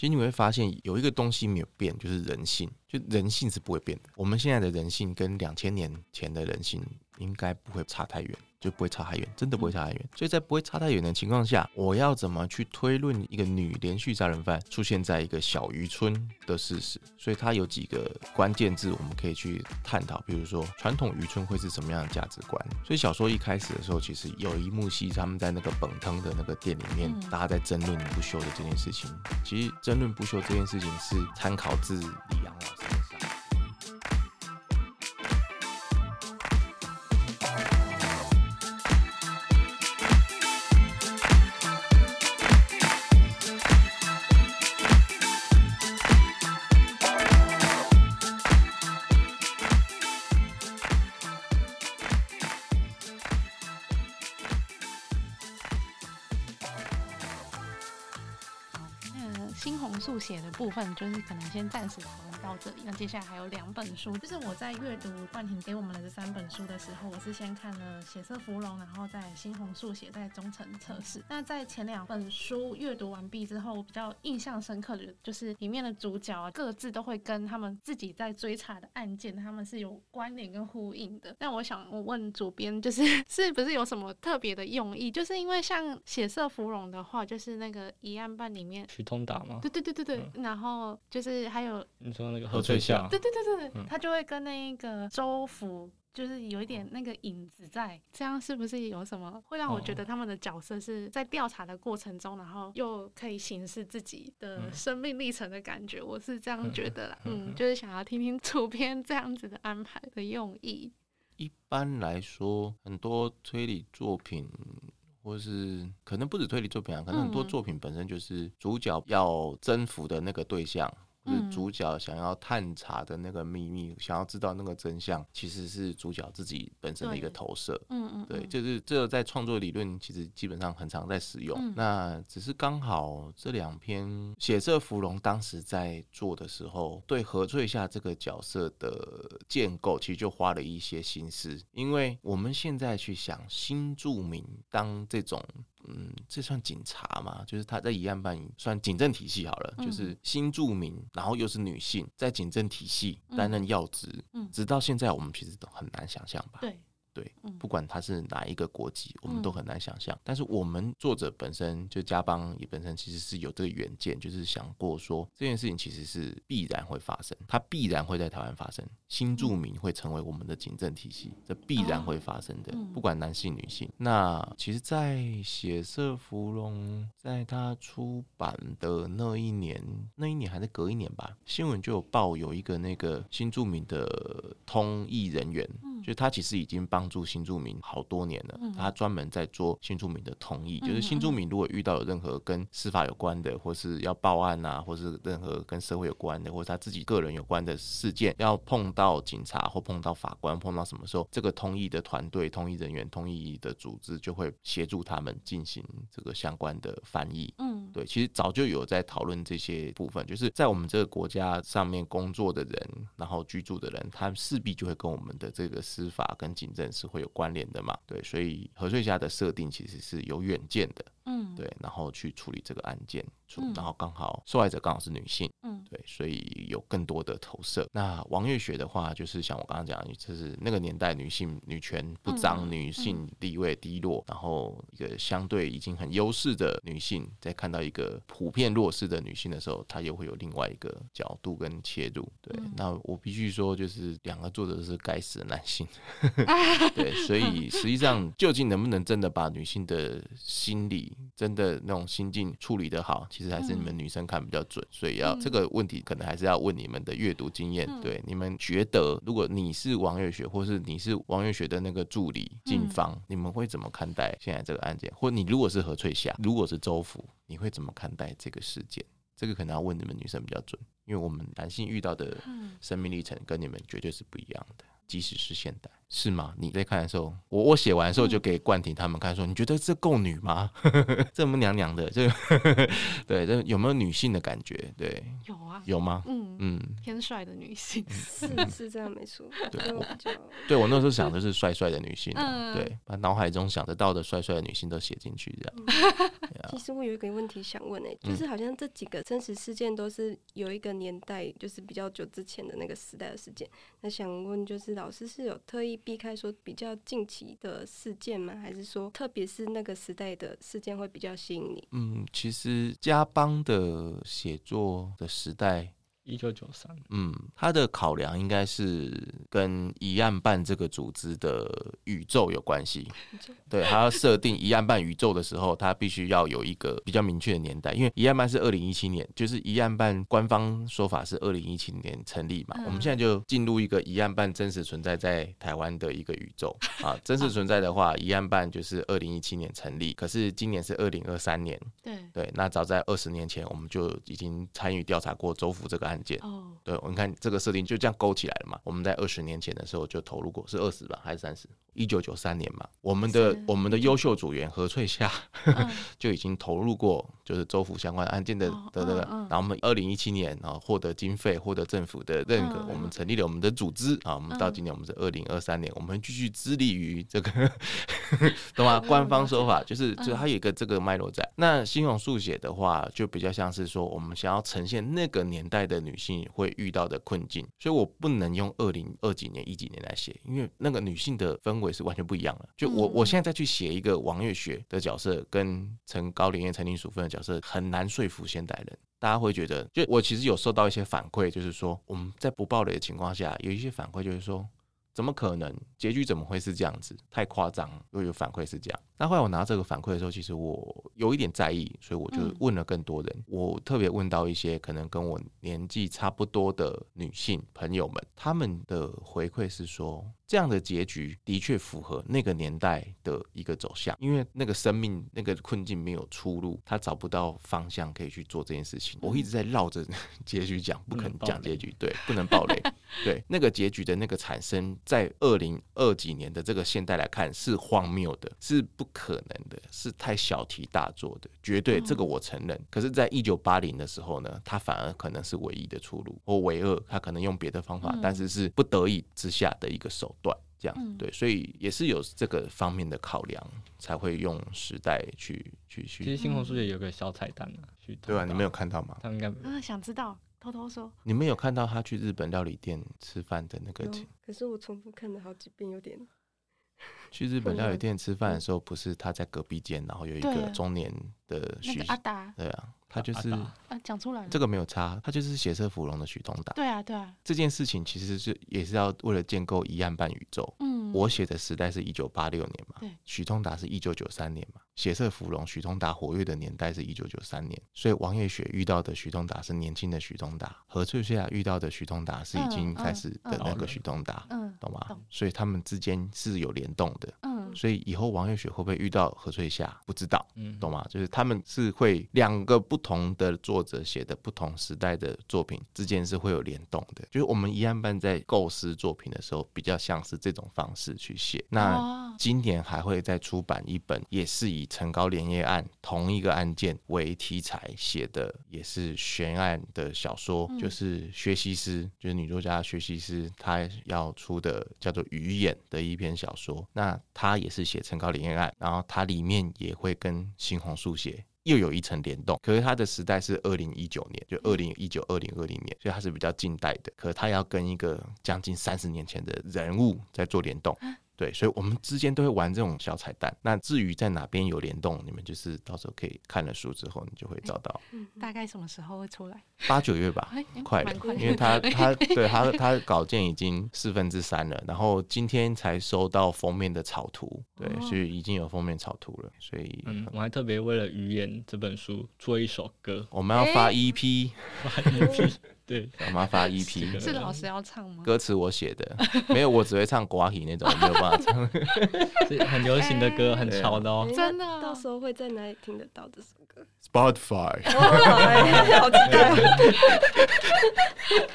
其实你会发现有一个东西没有变，就是人性，就人性是不会变的。我们现在的人性跟两千年前的人性应该不会差太远。就不会差太远，真的不会差太远。所以在不会差太远的情况下，我要怎么去推论一个女连续杀人犯出现在一个小渔村的事实？所以它有几个关键字我们可以去探讨，比如说传统渔村会是什么样的价值观。所以小说一开始的时候，其实有一幕戏，他们在那个本汤的那个店里面，大家在争论不休的这件事情。其实争论不休这件事情是参考自李阳老师。写的部分就是可能先暂时讨论到这里。那接下来还有两本书，就是我在阅读冠廷给我们的这三本书的时候，我是先看了《血色芙蓉》，然后在猩红速写在忠诚测试。那在前两本书阅读完毕之后，我比较印象深刻的就是里面的主角啊，各自都会跟他们自己在追查的案件，他们是有关联跟呼应的。那我想我问主编，就是是不是有什么特别的用意？就是因为像《血色芙蓉》的话，就是那个疑案办里面徐通达吗？对对对对对。嗯、然后就是还有你说那个何翠夏，对对对对对，嗯、他就会跟那个周福，就是有一点那个影子在，这样是不是有什么会让我觉得他们的角色是在调查的过程中，然后又可以行使自己的生命历程的感觉？我是这样觉得啦，嗯，就是想要听听主编这样子的安排的用意。一般来说，很多推理作品。或是可能不止推理作品啊，可能很多作品本身就是主角要征服的那个对象。是主角想要探查的那个秘密，想要知道那个真相，其实是主角自己本身的一个投射。嗯嗯，对，就是这个在创作理论其实基本上很常在使用。嗯、那只是刚好这两篇《血色芙蓉》当时在做的时候，对何翠夏这个角色的建构，其实就花了一些心思。因为我们现在去想新著名当这种。嗯，这算警察吗？就是他在一案办算警政体系好了，就是新住民，然后又是女性，在警政体系担任要职，直到现在我们其实都很难想象吧？对。对，不管他是哪一个国籍，我们都很难想象。但是我们作者本身就加邦也本身其实是有这个远见，就是想过说这件事情其实是必然会发生，它必然会在台湾发生。新住民会成为我们的警政体系，这必然会发生的，不管男性女性。那其实，在《血色芙蓉》在他出版的那一年，那一年还是隔一年吧，新闻就有报有一个那个新住民的通译人员。就他其实已经帮助新住民好多年了，他专门在做新住民的同意，就是新住民如果遇到有任何跟司法有关的，或是要报案啊，或是任何跟社会有关的，或是他自己个人有关的事件，要碰到警察或碰到法官，碰到什么时候，这个通译的团队、通译人员、通译的组织就会协助他们进行这个相关的翻译。嗯，对，其实早就有在讨论这些部分，就是在我们这个国家上面工作的人，然后居住的人，他势必就会跟我们的这个。司法跟警政是会有关联的嘛？对，所以何翠霞的设定其实是有远见的。嗯，对，然后去处理这个案件，嗯、然后刚好受害者刚好是女性，嗯，对，所以有更多的投射。那王月雪的话，就是像我刚刚讲的，就是那个年代女性女权不彰，嗯、女性地位低落，嗯、然后一个相对已经很优势的女性，在看到一个普遍弱势的女性的时候，她又会有另外一个角度跟切入。对，嗯、那我必须说，就是两个作者是该死的男性，对，所以实际上究竟能不能真的把女性的心理真的那种心境处理的好，其实还是你们女生看比较准，所以要这个问题可能还是要问你们的阅读经验。对，你们觉得如果你是王月雪，或是你是王月雪的那个助理静芳，你们会怎么看待现在这个案件？或你如果是何翠霞，如果是周福，你会怎么看待这个事件？这个可能要问你们女生比较准，因为我们男性遇到的生命历程跟你们绝对是不一样的。即使是现代。是吗？你在看的时候，我我写完的时候就给冠廷他们看，说、嗯、你觉得这够女吗？这么娘娘的，这 对这有没有女性的感觉？对，有啊，有吗？嗯嗯，偏帅的女性是是这样没错。对，我对我那时候想的是帅帅的女性，嗯、对，把脑海中想得到的帅帅的女性都写进去，这样。其实我有一个问题想问诶、欸，就是好像这几个真实事件都是有一个年代，就是比较久之前的那个时代的事件。那想问，就是老师是有特意。避开说比较近期的事件吗？还是说，特别是那个时代的事件会比较吸引你？嗯，其实加邦的写作的时代。一九九三，嗯，他的考量应该是跟一案办这个组织的宇宙有关系。对，他要设定一案办宇宙的时候，他必须要有一个比较明确的年代，因为一案办是二零一七年，就是一案办官方说法是二零一七年成立嘛。我们现在就进入一个一案办真实存在在台湾的一个宇宙 啊，真实存在的话，一案办就是二零一七年成立，可是今年是二零二三年。对对，那早在二十年前，我们就已经参与调查过州府这个案。哦，对，我们看这个设定就这样勾起来了嘛。我们在二十年前的时候就投入过，是二十吧，还是三十？一九九三年嘛，我们的我们的优秀组员何翠夏 就已经投入过，就是州府相关案件的的那个。然后我们二零一七年啊获得经费，获得政府的认可，我们成立了我们的组织啊。我们到今年我们是二零二三年，我们继续致力于这个，懂吗？官方说法就是，就它有一个这个脉络在。那新红速写的话，就比较像是说，我们想要呈现那个年代的女性会遇到的困境，所以我不能用二零二几年一几年来写，因为那个女性的氛围是完全不一样的。就我我现在再去写一个王月雪的角色，跟陈高林叶、陈林淑芬的角色，很难说服现代人。大家会觉得，就我其实有受到一些反馈，就是说我们在不暴雷的情况下，有一些反馈就是说。怎么可能？结局怎么会是这样子？太夸张！又有反馈是这样。那后来我拿这个反馈的时候，其实我有一点在意，所以我就问了更多人。嗯、我特别问到一些可能跟我年纪差不多的女性朋友们，他们的回馈是说，这样的结局的确符合那个年代的一个走向，因为那个生命那个困境没有出路，他找不到方向可以去做这件事情。我一直在绕着结局讲，不肯讲结局，对，不能暴雷。对，那个结局的那个产生。在二零二几年的这个现代来看是荒谬的，是不可能的，是太小题大做的，绝对这个我承认。可是，在一九八零的时候呢，他反而可能是唯一的出路，或唯二，他可能用别的方法，但是是不得已之下的一个手段，这样对，所以也是有这个方面的考量，才会用时代去去去。其实新红书也有个小彩蛋啊，对吧？你们有看到吗？他们应该嗯，想知道。偷偷说，你们有看到他去日本料理店吃饭的那个？可是我重复看了好几遍，有点。去日本料理店吃饭的时候，不是他在隔壁间，然后有一个中年的许阿达，对啊，他就是啊，讲出来了，这个没有差，他就是血色芙蓉的许东达，对啊，对啊，这件事情其实是也是要为了建构一案半宇宙，嗯，我写的时代是一九八六年嘛，对，许东达是一九九三年嘛。血色芙蓉，许通达活跃的年代是一九九三年，所以王月雪遇到的许通达是年轻的许通达，何翠翠遇到的许通达是已经开始的那个许通达，嗯，懂吗？所以他们之间是有联动的，嗯，所以以后王月雪会不会遇到何翠霞，不知道，嗯，懂吗？就是他们是会两个不同的作者写的不同时代的作品之间是会有联动的，就是我们一案办在构思作品的时候，比较像是这种方式去写。那今年还会再出版一本，也是以陈高连夜案同一个案件为题材写的，也是悬案的小说，嗯、就是薛西斯，就是女作家薛西斯，她要出的叫做《鱼眼》的一篇小说。那她也是写陈高恋爱案，然后它里面也会跟新红书写又有一层联动。可是它的时代是二零一九年，就二零一九二零二零年，所以它是比较近代的。可是它要跟一个将近三十年前的人物在做联动。啊对，所以我们之间都会玩这种小彩蛋。那至于在哪边有联动，你们就是到时候可以看了书之后，你就会找到。嗯，大概什么时候会出来？八九月吧，快了，因为他 他对他他稿件已经四分之三了，然后今天才收到封面的草图，对，所以已经有封面草图了。所以，嗯，我还特别为了《语言》这本书做一首歌，我们要发 EP，发 EP。对，我妈发 EP，是老师要唱吗？歌词我写的，没有，我只会唱瓜皮那种，没有办法唱。很流行的歌，很潮的哦。真的，到时候会在哪里听得到这首歌？Spotify。好期待，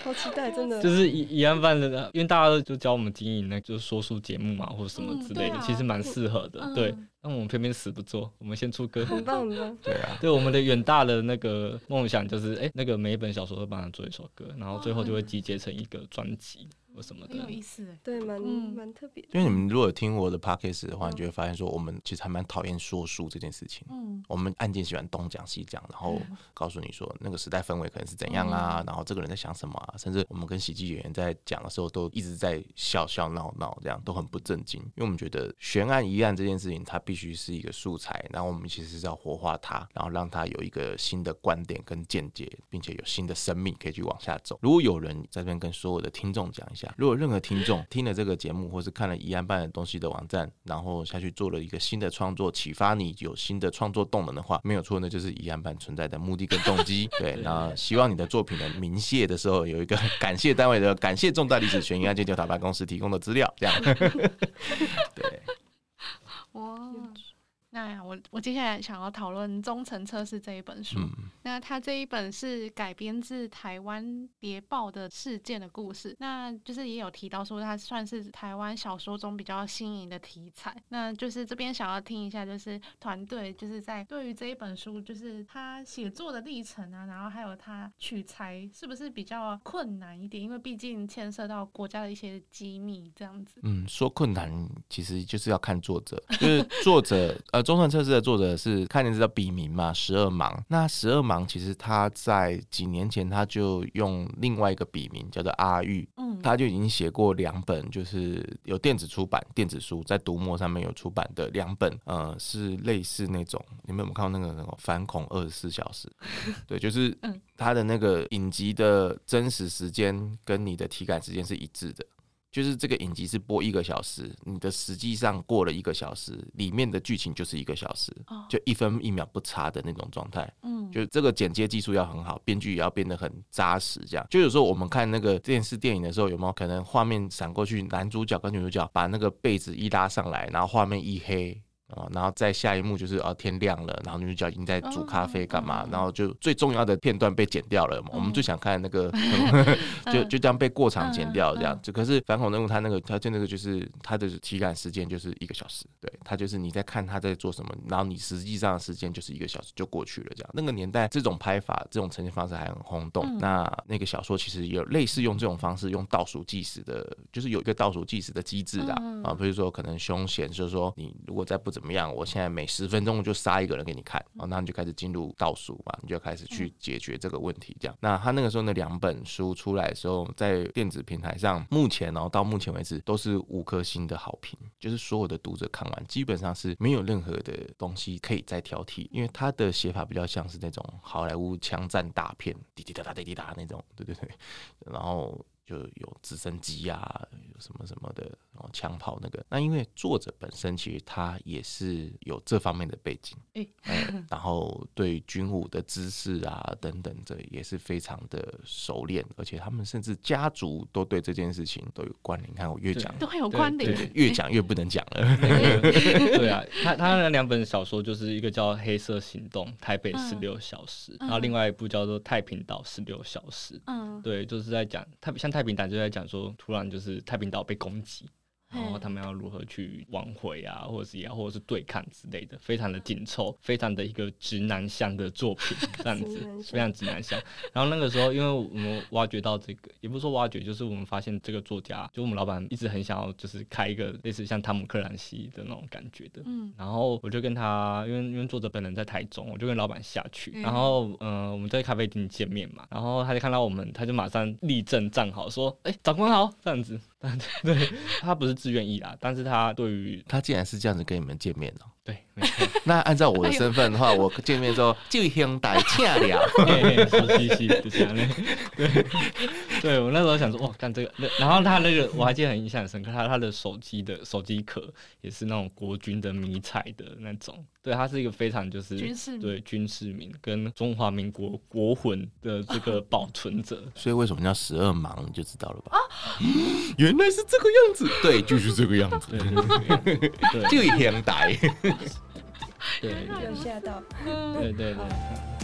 好期待真的。就是疑疑案办的，因为大家都就教我们经营那就是说书节目嘛，或者什么之类的，其实蛮适合的。嗯、对，那我们偏偏死不做，我们先出歌，很棒很棒。对啊，对我们的远大的那个梦想就是，哎、欸，那个每一本小说都帮他做一首歌，然后最后就会集结成一个专辑。什么的，很有意思，对，蛮蛮特别。因为你们如果听我的 podcast 的话，你就会发现说，我们其实还蛮讨厌说书这件事情。嗯，我们案件喜欢东讲西讲，然后告诉你说那个时代氛围可能是怎样啊，然后这个人在想什么啊，甚至我们跟喜剧演员在讲的时候，都一直在笑笑闹闹，这样都很不正经。因为我们觉得悬案疑案这件事情，它必须是一个素材，然后我们其实是要活化它，然后让它有一个新的观点跟见解，并且有新的生命可以去往下走。如果有人在这边跟所有的听众讲一下，如果任何听众听了这个节目，或是看了疑案办的东西的网站，然后下去做了一个新的创作，启发你有新的创作动能的话，没有错，那就是疑案办存在的目的跟动机。对，那希望你的作品的鸣谢的时候，有一个感谢单位的感谢重大历史悬疑案件调查办公室提供的资料，这样。对，哇。那我我接下来想要讨论《忠诚测试》这一本书。嗯、那它这一本是改编自台湾谍报的事件的故事。那就是也有提到说，它算是台湾小说中比较新颖的题材。那就是这边想要听一下，就是团队就是在对于这一本书，就是他写作的历程啊，然后还有他取材是不是比较困难一点？因为毕竟牵涉到国家的一些机密这样子。嗯，说困难其实就是要看作者，就是作者呃。终成测试的作者是看见这叫笔名嘛，十二芒。那十二芒其实他在几年前他就用另外一个笔名叫做阿玉，嗯，他就已经写过两本，就是有电子出版电子书，在读墨上面有出版的两本，呃，是类似那种，你们有没有看过那个那种反恐二十四小时？对，就是他的那个影集的真实时间跟你的体感时间是一致的。就是这个影集是播一个小时，你的实际上过了一个小时，里面的剧情就是一个小时，就一分一秒不差的那种状态。嗯，就这个剪接技术要很好，编剧也要变得很扎实。这样，就有时候我们看那个电视电影的时候，有没有可能画面闪过去，男主角跟女主角把那个被子一拉上来，然后画面一黑。啊，然后再下一幕就是啊，天亮了，然后女主角已经在煮咖啡干嘛，然后就最重要的片段被剪掉了嘛。我们最想看那个，就就这样被过场剪掉这样。就可是反恐任务，它那个它就那个就是它的体感时间就是一个小时，对，它就是你在看他在做什么，然后你实际上的时间就是一个小时就过去了这样。那个年代这种拍法、这种呈现方式还很轰动。那那个小说其实有类似用这种方式，用倒数计时的，就是有一个倒数计时的机制的啊，比如说可能凶险，就是说你如果在不怎么样，我现在每十分钟就杀一个人给你看，然后那你就开始进入倒数嘛，你就开始去解决这个问题。这样，那他那个时候那两本书出来的时候，在电子平台上，目前然后到目前为止都是五颗星的好评，就是所有的读者看完基本上是没有任何的东西可以再挑剔，因为他的写法比较像是那种好莱坞枪战大片，滴滴答答滴滴答那种，对对对，然后。就有直升机啊，有什么什么的，然后枪炮那个。那因为作者本身其实他也是有这方面的背景，欸嗯、然后对军武的知识啊等等这也是非常的熟练，而且他们甚至家族都对这件事情都有关联。你看我越讲都很有关联，越讲越不能讲了。对 啊，他他那两本小说就是一个叫《黑色行动》台北十六小时，嗯、然后另外一部叫做《太平岛十六小时》。嗯，对，就是在讲他像。太平岛就在讲说，突然就是太平岛被攻击。然后他们要如何去挽回啊，或者是也或者是对抗之类的，非常的紧凑，非常的一个直男向的作品，这样子非常直男向。然后那个时候，因为我们挖掘到这个，也不是说挖掘，就是我们发现这个作家，就我们老板一直很想要，就是开一个类似像汤姆克兰西的那种感觉的。嗯。然后我就跟他，因为因为作者本人在台中，我就跟老板下去，然后嗯、呃，我们在咖啡厅见面嘛，然后他就看到我们，他就马上立正站好，说：“哎，长官好。”这样子。对，他不是自愿意啦，但是他对于他竟然是这样子跟你们见面的、喔。对，没错。那按照我的身份的话，我见面之后就兄弟恰了，嘻嘻嘻，就这样对，对我那时候想说，哇，干这个，然后他那个我还记得很印象很深刻，他他的手机的手机壳也是那种国军的迷彩的那种，对，他是一个非常就是军事对军事名跟中华民国国魂的这个 保存者。所以为什么叫十二芒，你就知道了吧？原来是这个样子，对，就是这个样子，对，就兄弟。对 有吓到。对对对。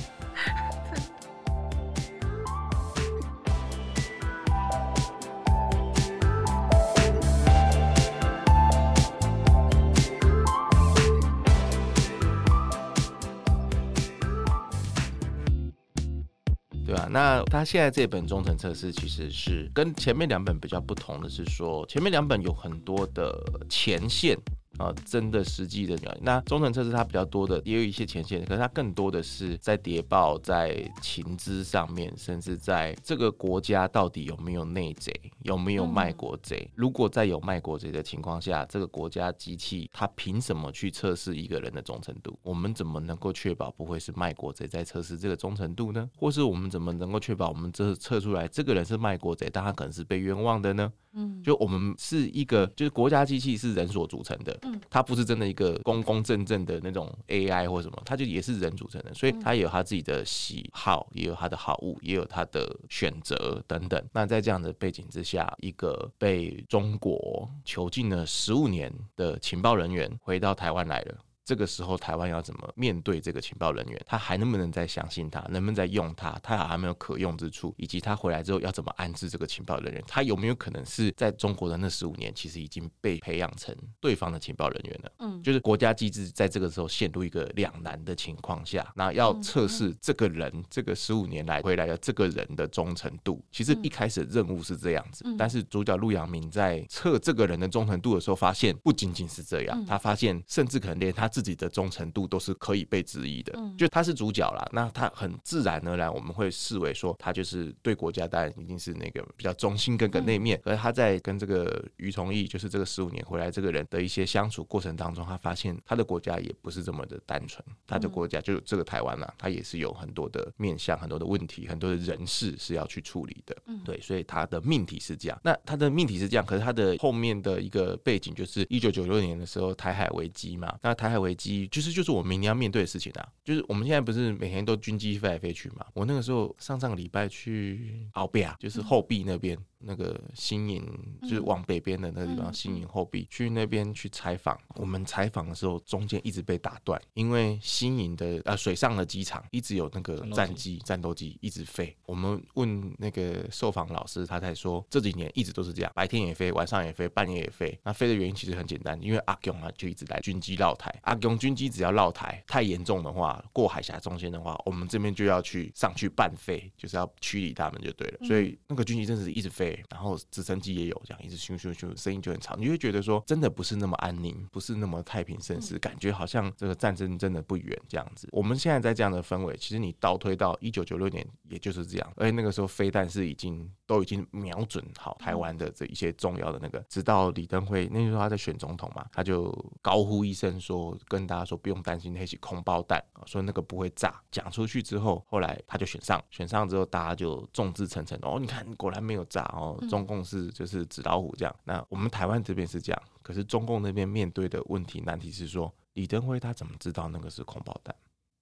对吧那他现在这本中层测试其实是跟前面两本比较不同的是说前面两本有很多的前线啊，真的实际的。那中程测试它比较多的也有一些前线，可是它更多的是在谍报、在情资上面，甚至在这个国家到底有没有内贼，有没有卖国贼。如果在有卖国贼的情况下，这个国家机器它凭什么去测试一个人的忠诚度？我们怎么能够确保不会是卖国贼在测试这个忠诚度呢？或是我们怎么能够确保我们这测出来这个人是卖国贼，但他可能是被冤枉的呢？嗯，就我们是一个，就是国家机器是人所组成的，嗯，它不是真的一个公公正正的那种 AI 或什么，它就也是人组成的，所以它也有它自己的喜好，也有它的好恶，也有它的选择等等。那在这样的背景之下，一个被中国囚禁了十五年的情报人员回到台湾来了。这个时候，台湾要怎么面对这个情报人员？他还能不能再相信他？能不能再用他？他还没有可用之处？以及他回来之后要怎么安置这个情报人员？他有没有可能是在中国的那十五年，其实已经被培养成对方的情报人员了？嗯，就是国家机制在这个时候陷入一个两难的情况下，那要测试这个人这个十五年来回来的这个人的忠诚度。其实一开始的任务是这样子，但是主角陆阳明在测这个人的忠诚度的时候，发现不仅仅是这样，他发现甚至可能连他自己的忠诚度都是可以被质疑的，嗯。就他是主角啦，那他很自然而然我们会视为说他就是对国家当然一定是那个比较忠心耿耿那面，而他在跟这个于崇义，就是这个十五年回来这个人的一些相处过程当中，他发现他的国家也不是这么的单纯，他的国家就这个台湾呐，他也是有很多的面向、很多的问题、很多的人事是要去处理的，嗯。对，所以他的命题是这样。那他的命题是这样，可是他的后面的一个背景就是一九九六年的时候台海危机嘛，那台海危机。就是就是我明年要面对的事情啊，就是我们现在不是每天都军机飞来飞去嘛？我那个时候上上个礼拜去澳币啊，就是后壁那边。那个新营就是往北边的那个地方，新营后壁去那边去采访。我们采访的时候，中间一直被打断，因为新营的呃水上的机场一直有那个战机、战斗机一直飞。我们问那个受访老师，他才说这几年一直都是这样，白天也飞，晚上也飞，半夜也飞。那飞的原因其实很简单，因为阿勇啊就一直来军机绕台。阿勇军机只要绕台太严重的话，过海峡中间的话，我们这边就要去上去半飞，就是要驱离他们就对了。所以那个军机真的是一直飞。然后直升机也有这样，一直咻咻咻，声音就很吵，你会觉得说真的不是那么安宁，不是那么太平盛世，感觉好像这个战争真的不远这样子。我们现在在这样的氛围，其实你倒推到一九九六年，也就是这样，而且那个时候飞弹是已经都已经瞄准好台湾的这一些重要的那个，直到李登辉那时候他在选总统嘛，他就高呼一声说，跟大家说不用担心那些空包弹，说那个不会炸。讲出去之后，后来他就选上，选上之后大家就众志成城哦，你看果然没有炸哦。中共是就是纸老虎这样，那我们台湾这边是这样，可是中共那边面对的问题难题是说，李登辉他怎么知道那个是空包弹？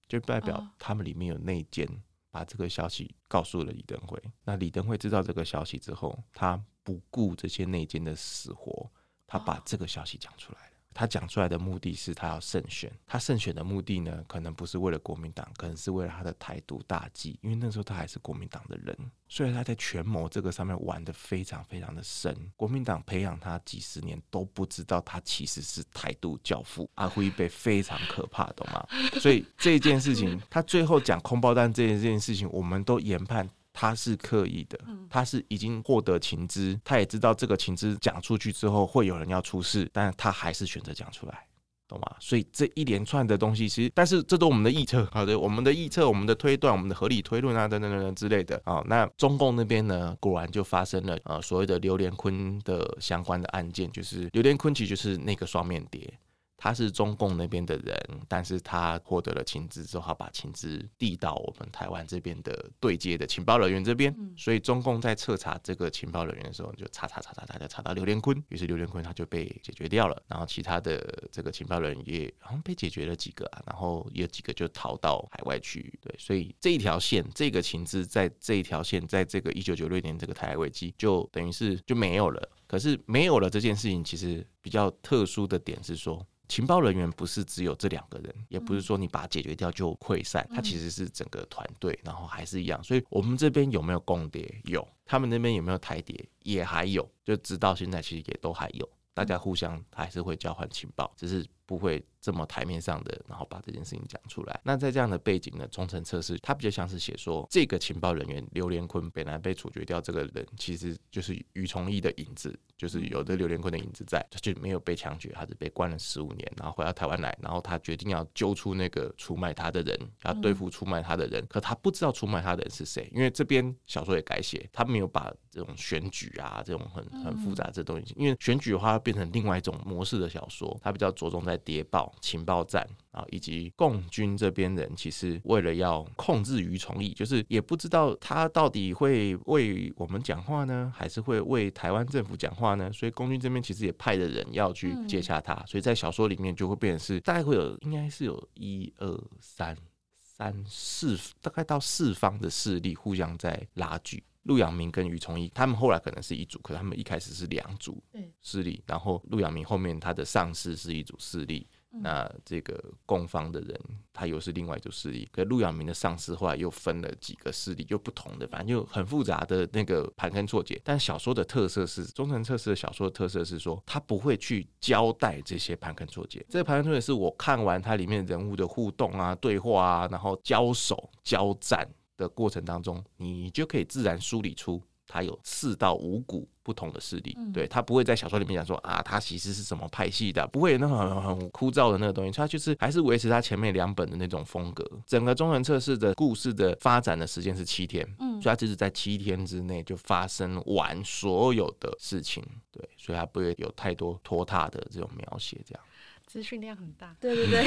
就代表他们里面有内奸，把这个消息告诉了李登辉。那李登辉知道这个消息之后，他不顾这些内奸的死活，他把这个消息讲出来。他讲出来的目的是他要胜选，他胜选的目的呢，可能不是为了国民党，可能是为了他的台独大计。因为那时候他还是国民党的人，所以他在权谋这个上面玩得非常非常的深。国民党培养他几十年都不知道他其实是台独教父，阿辉被非常可怕，懂吗？所以这件事情，他最后讲空包弹这件这件事情，我们都研判。他是刻意的，他是已经获得情资，他也知道这个情资讲出去之后会有人要出事，但他还是选择讲出来，懂吗？所以这一连串的东西，其实，但是这都我们的臆测，好的，我们的臆测，我们的推断，我们的合理推论啊，等等等等之类的啊。那中共那边呢，果然就发生了呃所谓的刘连坤的相关的案件，就是刘连坤其实就是那个双面谍。他是中共那边的人，但是他获得了情资之后，他把情资递到我们台湾这边的对接的情报人员这边，所以中共在彻查这个情报人员的时候，就查查查查查，就查到刘连坤，于是刘连坤他就被解决掉了，然后其他的这个情报人员也好像被解决了几个啊，然后有几个就逃到海外去，对，所以这一条线，这个情资在这一条线，在这个一九九六年这个台海危机，就等于是就没有了。可是没有了这件事情，其实比较特殊的点是说。情报人员不是只有这两个人，也不是说你把它解决掉就溃散，它其实是整个团队，然后还是一样。所以我们这边有没有共谍？有，他们那边有没有台谍？也还有，就直到现在其实也都还有，大家互相还是会交换情报，只是。不会这么台面上的，然后把这件事情讲出来。那在这样的背景呢，忠诚测试它比较像是写说，这个情报人员刘连坤本来被处决掉，这个人其实就是于崇义的影子。就是有的刘连坤的影子在，他就没有被枪决，他是被关了十五年，然后回到台湾来，然后他决定要揪出那个出卖他的人，要对付出卖他的人，可他不知道出卖他的人是谁，因为这边小说也改写，他没有把这种选举啊这种很很复杂这东西，因为选举的话变成另外一种模式的小说，他比较着重在谍报、情报战。啊，以及共军这边人，其实为了要控制于崇义，就是也不知道他到底会为我们讲话呢，还是会为台湾政府讲话呢？所以共军这边其实也派的人要去接洽他，所以在小说里面就会变成是大概会有，应该是有一二三三四，大概到四方的势力互相在拉锯。陆阳明跟于崇义，他们后来可能是一组，可他们一开始是两组势力，然后陆阳明后面他的上司是一组势力。那这个供方的人，他又是另外一组势力。可陆阳明的上司后来又分了几个势力，又不同的，反正就很复杂的那个盘根错节。但小说的特色是，忠诚测试的小说的特色是说，他不会去交代这些盘根错节。这个盘根错节是我看完它里面人物的互动啊、对话啊，然后交手、交战的过程当中，你就可以自然梳理出。他有四到五股不同的势力，嗯、对，他不会在小说里面讲说啊，他其实是什么派系的，不会有那种很很枯燥的那个东西，他就是还是维持他前面两本的那种风格。整个中文测试的故事的发展的时间是七天，嗯，所以他就是在七天之内就发生完所有的事情，对，所以他不会有太多拖沓的这种描写，这样。资讯量很大，对对对，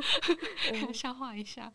消化一下。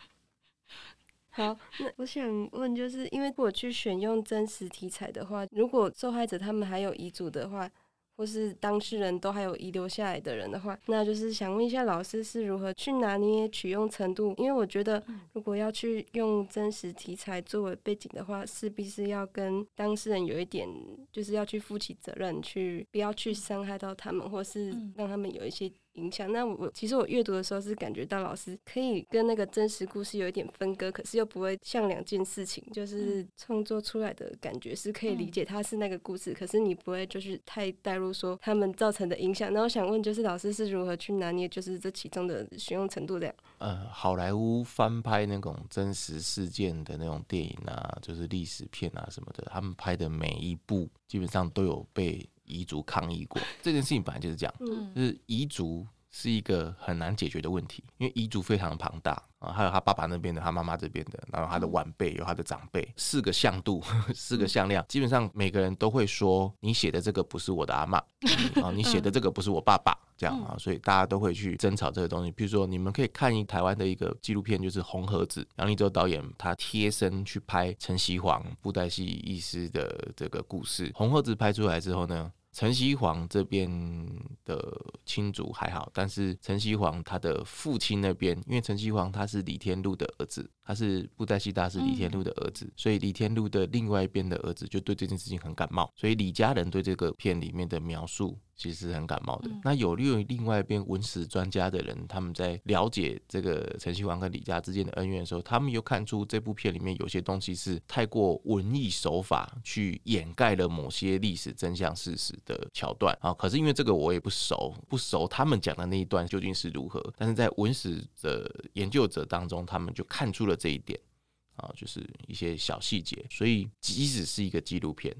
好，那我想问，就是因为我去选用真实题材的话，如果受害者他们还有遗嘱的话，或是当事人都还有遗留下来的人的话，那就是想问一下老师是如何去拿捏取用程度？因为我觉得，如果要去用真实题材作为背景的话，势必是要跟当事人有一点，就是要去负起责任，去不要去伤害到他们，或是让他们有一些。影响。那我其实我阅读的时候是感觉到老师可以跟那个真实故事有一点分割，可是又不会像两件事情，就是创作出来的感觉是可以理解它是那个故事，可是你不会就是太带入说他们造成的影响。那我想问，就是老师是如何去拿捏，就是这其中的使用程度这样？呃，好莱坞翻拍那种真实事件的那种电影啊，就是历史片啊什么的，他们拍的每一部基本上都有被。遗族抗议过。这件事情，本来就是这样，就是彝族是一个很难解决的问题，因为遗嘱非常的庞大啊，还有他爸爸那边的，他妈妈这边的，然后他的晚辈有他的长辈，四个向度，四个向量，基本上每个人都会说，你写的这个不是我的阿嬷，啊，你写的这个不是我爸爸，这样啊，所以大家都会去争吵这个东西。比如说，你们可以看一台湾的一个纪录片，就是《红盒子》，杨立洲导演他贴身去拍陈锡煌布袋戏医师的这个故事，《红盒子》拍出来之后呢，陈锡煌这边的亲族还好，但是陈锡煌他的父亲那边，因为陈锡煌他是李天禄的儿子，他是布袋戏大师李天禄的儿子，所以李天禄的另外一边的儿子就对这件事情很感冒，所以李家人对这个片里面的描述。其实很感冒的。那有利于另外一边文史专家的人，他们在了解这个陈锡煌跟李家之间的恩怨的时候，他们又看出这部片里面有些东西是太过文艺手法去掩盖了某些历史真相事实的桥段啊。可是因为这个我也不熟，不熟他们讲的那一段究竟是如何，但是在文史的研究者当中，他们就看出了这一点啊，就是一些小细节。所以即使是一个纪录片。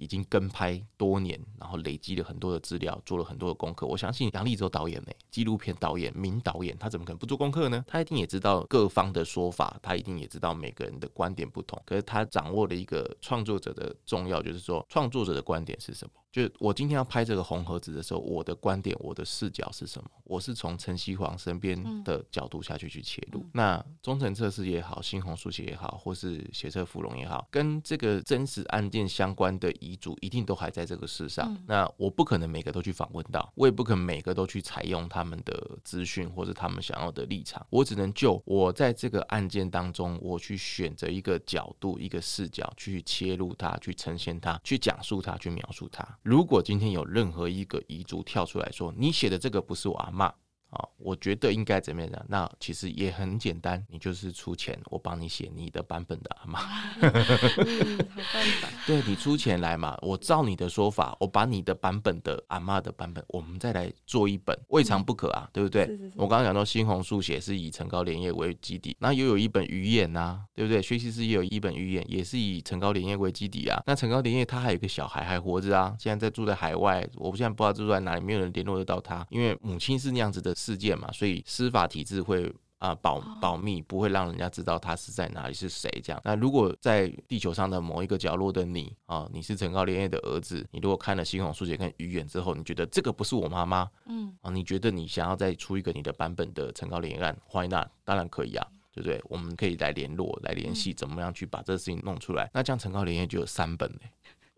已经跟拍多年，然后累积了很多的资料，做了很多的功课。我相信杨立洲导演呢，纪录片导演、名导演，他怎么可能不做功课呢？他一定也知道各方的说法，他一定也知道每个人的观点不同。可是他掌握了一个创作者的重要，就是说创作者的观点是什么？就我今天要拍这个红盒子的时候，我的观点、我的视角是什么？我是从陈锡煌身边的角度下去去切入。嗯、那忠诚测试也好，新红书写也好，或是血色芙蓉也好，跟这个真实案件相关的遗嘱一定都还在这个世上。嗯、那我不可能每个都去访问到，我也不可能每个都去采用他们的资讯或者他们想要的立场。我只能就我在这个案件当中，我去选择一个角度、一个视角去切入它，去呈现它，去讲述它，去描述它。如果今天有任何一个遗族跳出来说，你写的这个不是我阿妈，啊，我觉得应该怎么样？那其实也很简单，你就是出钱，我帮你写你的版本的阿妈。嗯，好办法。对，你出钱来嘛，我照你的说法，我把你的版本的阿妈的版本，我们再来做一本，未尝不可啊，对不对？是是是。我刚刚讲到猩红速写是以陈高莲叶为基底，那又有一本鱼眼呐、啊，对不对？薛西斯也有一本鱼眼，也是以陈高莲叶为基底啊。那陈高莲叶他还有一个小孩还活着啊，现在在住在海外，我现在不知道住在哪里，没有人联络得到他，因为母亲是那样子的。事件嘛，所以司法体制会啊、呃、保保密，不会让人家知道他是在哪里是谁这样。那如果在地球上的某一个角落的你啊，你是陈高连叶的儿子，你如果看了《猩红书写》跟《鱼眼》之后，你觉得这个不是我妈妈，嗯啊，你觉得你想要再出一个你的版本的陈高连叶案，Why not？当然可以啊，对不对？我们可以来联络来联系，怎么样去把这个事情弄出来？那这样陈高连叶就有三本嘞。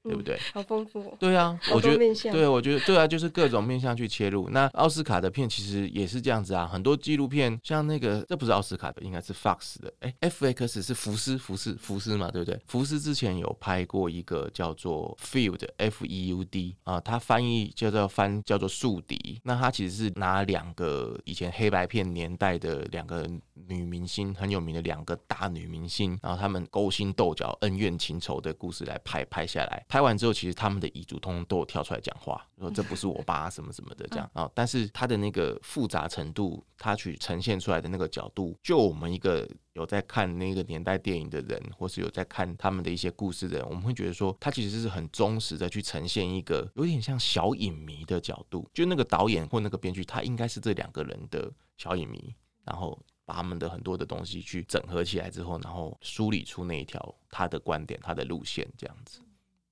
对不对？嗯、好丰富、哦。对啊，我觉得，对，我觉得，对啊，就是各种面向去切入。那奥斯卡的片其实也是这样子啊，很多纪录片，像那个，这不是奥斯卡的，应该是 Fox 的。哎，FX 是福斯，福斯，福斯嘛，对不对？福斯之前有拍过一个叫做 Field，F E U D 啊，它翻译叫做翻叫做宿敌。那它其实是拿两个以前黑白片年代的两个女明星，很有名的两个大女明星，然后他们勾心斗角、恩怨情仇的故事来拍拍下来。拍完之后，其实他们的遗嘱通通都有跳出来讲话，说这不是我爸什么什么的这样啊。但是他的那个复杂程度，他去呈现出来的那个角度，就我们一个有在看那个年代电影的人，或是有在看他们的一些故事的人，我们会觉得说，他其实是很忠实的去呈现一个有点像小影迷的角度。就那个导演或那个编剧，他应该是这两个人的小影迷，然后把他们的很多的东西去整合起来之后，然后梳理出那一条他的观点、他的路线这样子。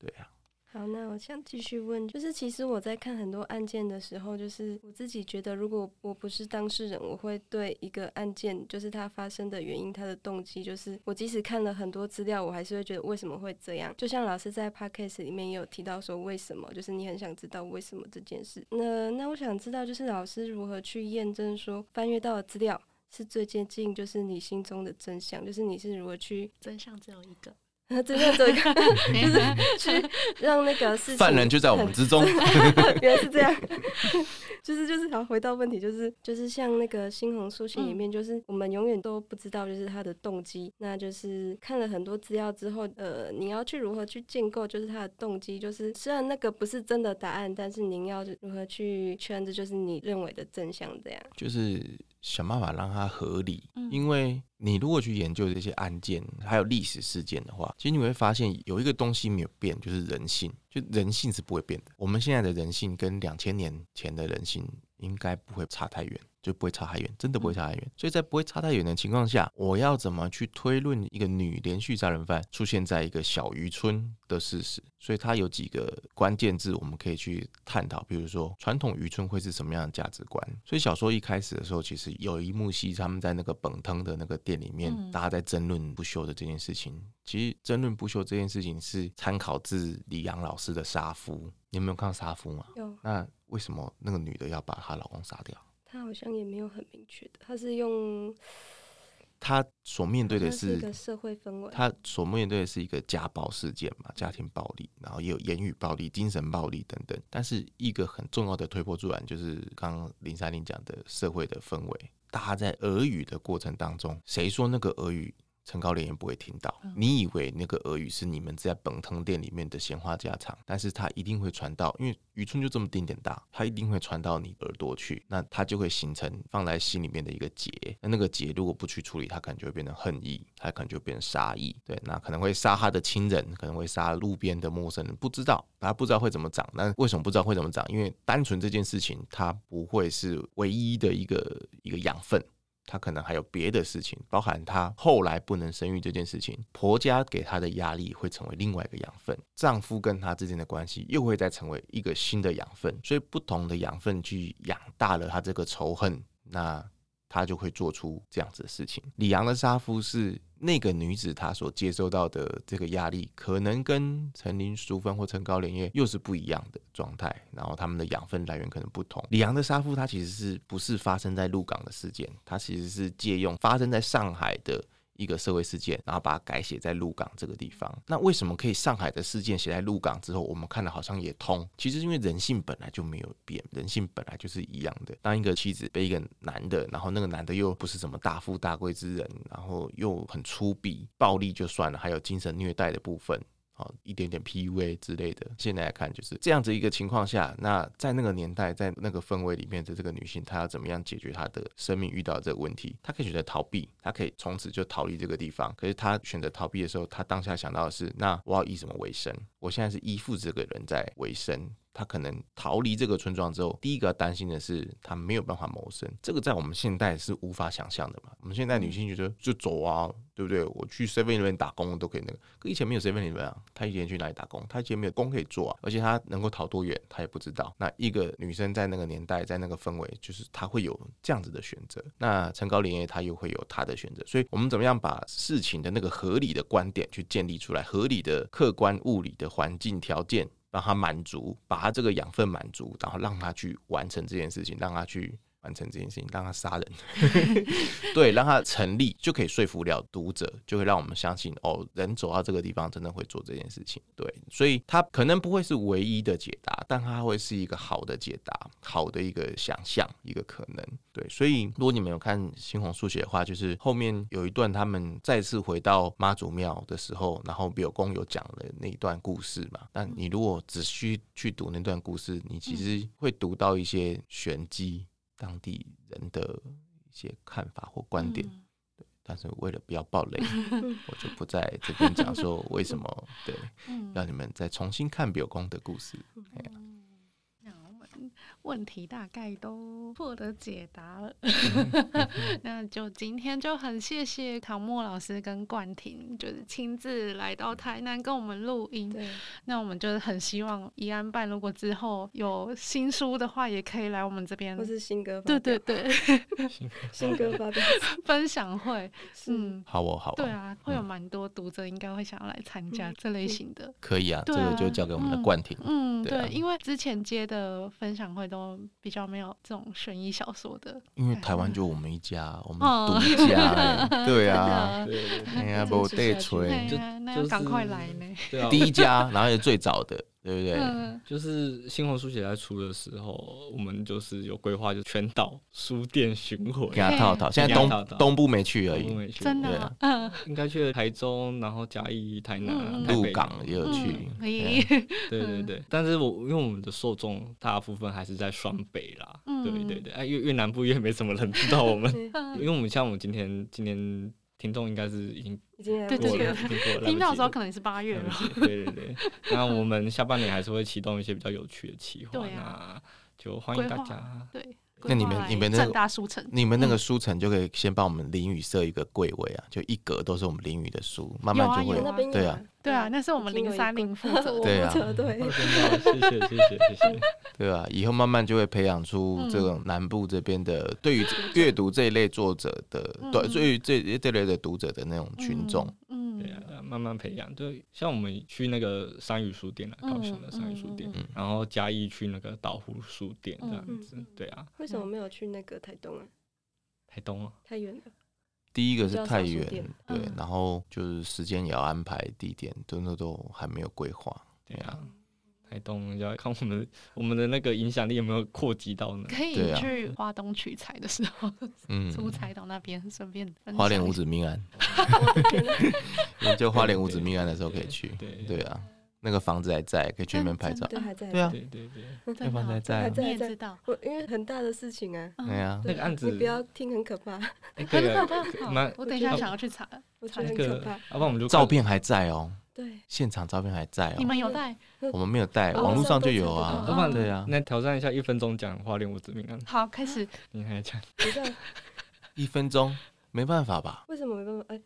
对呀、啊，好，那我想继续问，就是其实我在看很多案件的时候，就是我自己觉得，如果我不是当事人，我会对一个案件，就是它发生的原因、它的动机，就是我即使看了很多资料，我还是会觉得为什么会这样。就像老师在 podcast 里面也有提到说，为什么，就是你很想知道为什么这件事。那那我想知道，就是老师如何去验证说翻阅到的资料是最接近，就是你心中的真相，就是你是如何去真相只有一个。真的这个 就是去让那个事情 犯人就在我们之中，原来是这样，就是就是好回到问题，就是就是像那个新红书信里面，就是我们永远都不知道就是他的动机，嗯、那就是看了很多资料之后，呃，你要去如何去建构就是他的动机，就是虽然那个不是真的答案，但是您要如何去确认这就是你认为的真相，这样。就是。想办法让它合理，因为你如果去研究这些案件还有历史事件的话，其实你会发现有一个东西没有变，就是人性，就人性是不会变的。我们现在的人性跟两千年前的人性应该不会差太远。就不会差太远，真的不会差太远。所以在不会差太远的情况下，我要怎么去推论一个女连续杀人犯出现在一个小渔村的事实？所以它有几个关键字我们可以去探讨，比如说传统渔村会是什么样的价值观？所以小说一开始的时候，其实有一幕戏，他们在那个本汤的那个店里面，大家在争论不休的这件事情。其实争论不休这件事情是参考自李阳老师的《杀夫》，你有没有看到《杀夫》吗？有。那为什么那个女的要把她老公杀掉？她好像也没有很明确的，她是用她所面对的是，是一个社会氛围，她所面对的是一个家暴事件嘛，家庭暴力，然后也有言语暴力、精神暴力等等。但是一个很重要的推波助澜，就是刚刚林珊玲讲的社会的氛围，大家在耳语的过程当中，谁说那个耳语？陈高连也不会听到。你以为那个俄语是你们在本藤店里面的闲话家常，但是它一定会传到，因为渔村就这么丁点大，它一定会传到你耳朵去，那它就会形成放在心里面的一个结。那那个结如果不去处理，它可能就会变成恨意，它可能就会变成杀意。对，那可能会杀他的亲人，可能会杀路边的陌生人，不知道，他不知道会怎么长。那为什么不知道会怎么长？因为单纯这件事情，它不会是唯一的一个一个养分。她可能还有别的事情，包含她后来不能生育这件事情，婆家给她的压力会成为另外一个养分，丈夫跟她之间的关系又会再成为一个新的养分，所以不同的养分去养大了她这个仇恨，那。他就会做出这样子的事情。李阳的杀夫是那个女子，她所接受到的这个压力，可能跟陈林淑芬或陈高连叶又是不一样的状态。然后他们的养分来源可能不同。李阳的杀夫，他其实是不是发生在鹿港的事件？他其实是借用发生在上海的。一个社会事件，然后把它改写在鹿港这个地方。那为什么可以上海的事件写在鹿港之后，我们看了好像也通？其实因为人性本来就没有变，人性本来就是一样的。当一个妻子被一个男的，然后那个男的又不是什么大富大贵之人，然后又很粗鄙、暴力就算了，还有精神虐待的部分。一点点 PUA 之类的，现在来看就是这样子一个情况下，那在那个年代，在那个氛围里面的这个女性，她要怎么样解决她的生命遇到的这个问题？她可以选择逃避，她可以从此就逃离这个地方。可是她选择逃避的时候，她当下想到的是：那我要以什么为生？我现在是依附这个人在为生。他可能逃离这个村庄之后，第一个担心的是他没有办法谋生，这个在我们现代是无法想象的嘛。我们现在女性觉得就走啊，对不对？我去 Seven Eleven 打工都可以那个，可以前没有 Seven Eleven 啊，他以前去哪里打工？他以前没有工可以做啊，而且他能够逃多远，他也不知道。那一个女生在那个年代，在那个氛围，就是她会有这样子的选择。那陈高连叶他又会有他的选择。所以我们怎么样把事情的那个合理的观点去建立出来，合理的客观物理的环境条件。让他满足，把他这个养分满足，然后让他去完成这件事情，让他去。完成这件事情，让他杀人，对，让他成立，就可以说服了读者，就会让我们相信哦，人走到这个地方真的会做这件事情。对，所以他可能不会是唯一的解答，但他会是一个好的解答，好的一个想象，一个可能。对，所以如果你们有看《猩红速写》的话，就是后面有一段他们再次回到妈祖庙的时候，然后庙公有讲了那一段故事嘛。但你如果只需去读那段故事，你其实会读到一些玄机。当地人的一些看法或观点，但是为了不要暴雷，我就不在这边讲说为什么，对，让你们再重新看表公的故事。嗯问题大概都获得解答了，那就今天就很谢谢唐墨老师跟冠廷，就是亲自来到台南跟我们录音。那我们就是很希望宜安办如果之后有新书的话，也可以来我们这边，或是新歌，对对对，新歌发表。分享会，嗯，好哦好哦，对啊，会有蛮多读者应该会想要来参加这类型的，可以啊，啊这个就交给我们的冠廷，嗯，对，因为之前接的分享会。都比较没有这种悬疑小说的，因为台湾就我们一家，我们独家，对啊，哎呀，不带吹，就那要赶快来呢，第一家，然后也最早的。对不对？嗯、就是新红书写在出的时候，我们就是有规划，就全岛书店巡回，给他套套。现在东东部没去而已，真的、啊，嗯，应该去了台中，然后嘉义、台南、嗯、鹿港也有去。可以，对对对。但是我因为我们的受众大部分还是在双北啦，嗯、对对对。哎，越越南部越没什么人知道我们，因为我们像我们今天今天。听众应该是已经已经对对对，听到的时候可能是八月了。对对对，那我们下半年还是会启动一些比较有趣的企划，那就欢迎大家。对，那你们你们那大书城，你们那个书城就可以先帮我们林语设一个柜位啊，就一格都是我们林语的书，慢慢就会对啊。对啊，那是我们零三零 负责。对啊，对，谢谢谢谢谢谢。对啊，以后慢慢就会培养出这种南部这边的对于阅读这一类作者的，对，对于这这类的读者的那种群众。嗯，对啊，慢慢培养。对，像我们去那个三语书店啊，高雄的三语书店，然后嘉义去那个岛湖书店这样子。对啊。为什么没有去那个台东啊？台东啊？太远了。第一个是太远，对，然后就是时间也要安排，地点都那都还没有规划，对啊。台东要看我们我们的那个影响力有没有扩及到呢？可以去花东取材的时候，嗯，出差到那边顺便。花莲五子命案，就花莲五子命案的时候可以去，对对啊。那个房子还在，可以去那边拍照。对，还在。对啊，对对对，那房子还在。你也知道，我因为很大的事情啊。对啊，那个案子。你不要听，很可怕。很可怕。我等一下想要去查。我觉得很可怕。要不然我们就照片还在哦。对。现场照片还在哦。你们有带？我们没有带，网络上就有啊。对啊，那挑战一下，一分钟讲花莲五子命案。好，开始。你还讲？一分钟，没办法吧？为什么没办法？哎。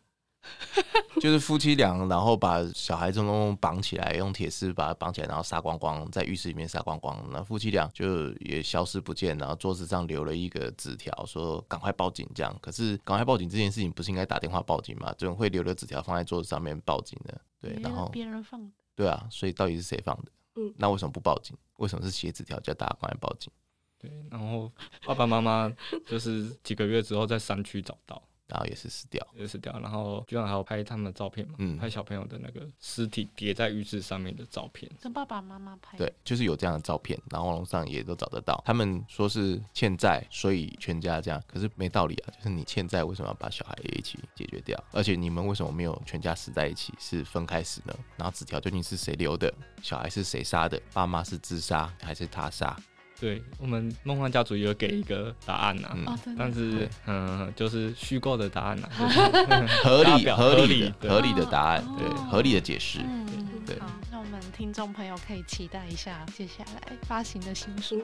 就是夫妻俩，然后把小孩通通绑起来，用铁丝把它绑起来，然后杀光光，在浴室里面杀光光。那夫妻俩就也消失不见，然后桌子上留了一个纸条，说赶快报警。这样，可是赶快报警这件事情不是应该打电话报警吗？怎么会留了纸条放在桌子上面报警呢？对，然后别人放的。对啊，所以到底是谁放的？嗯，那为什么不报警？为什么是写纸条叫大家赶快报警？对，然后爸爸妈妈就是几个月之后在山区找到。然后也是死掉，也死掉。然后居然还有拍他们的照片嘛，嗯，拍小朋友的那个尸体叠在浴室上面的照片，跟爸爸妈妈拍。对，就是有这样的照片，然后网络上也都找得到。他们说是欠债，所以全家这样，可是没道理啊，就是你欠债为什么要把小孩也一起解决掉？而且你们为什么没有全家死在一起，是分开死呢？然后纸条究竟是谁留的？小孩是谁杀的？爸妈是自杀还是他杀？对，我们梦幻家族也有给一个答案呐、啊，嗯、但是嗯，就是虚构的答案呐、啊，就是、合理合理合理的答案，对，合理的解释。嗯、对，好，那我们听众朋友可以期待一下接下来发行的新书。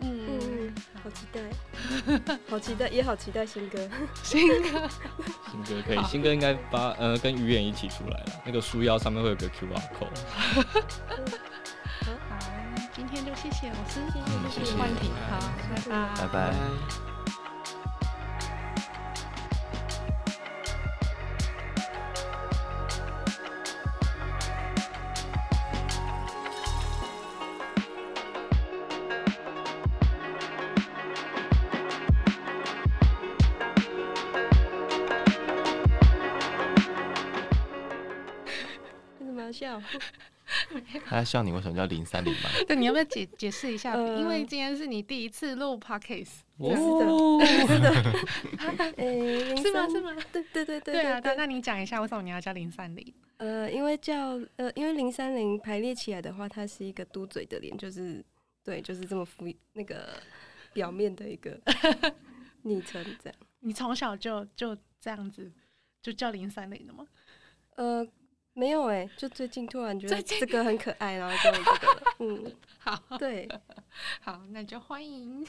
嗯嗯，好期待，好期待，也好期待新歌，新歌，新歌可以，新歌应该把呃跟鱼眼一起出来了，那个书腰上面会有个 QR code。今天就谢谢老师，谢谢幻婷，好，拜拜，拜拜。他在笑你为什么叫零三零吗？对，你要不要解解释一下？呃、因为今天是你第一次录 podcast，哦，是的，诶，是吗？是吗？对对对对对啊！那那你讲一下为什么你要叫零三零？呃，因为叫呃，因为零三零排列起来的话，它是一个嘟嘴的脸，就是对，就是这么敷那个表面的一个昵称这样。你从小就就这样子就叫零三零的吗？呃。没有哎、欸，就最近突然觉得这个很可爱，然后就这个了。嗯，好，对，好，那就欢迎。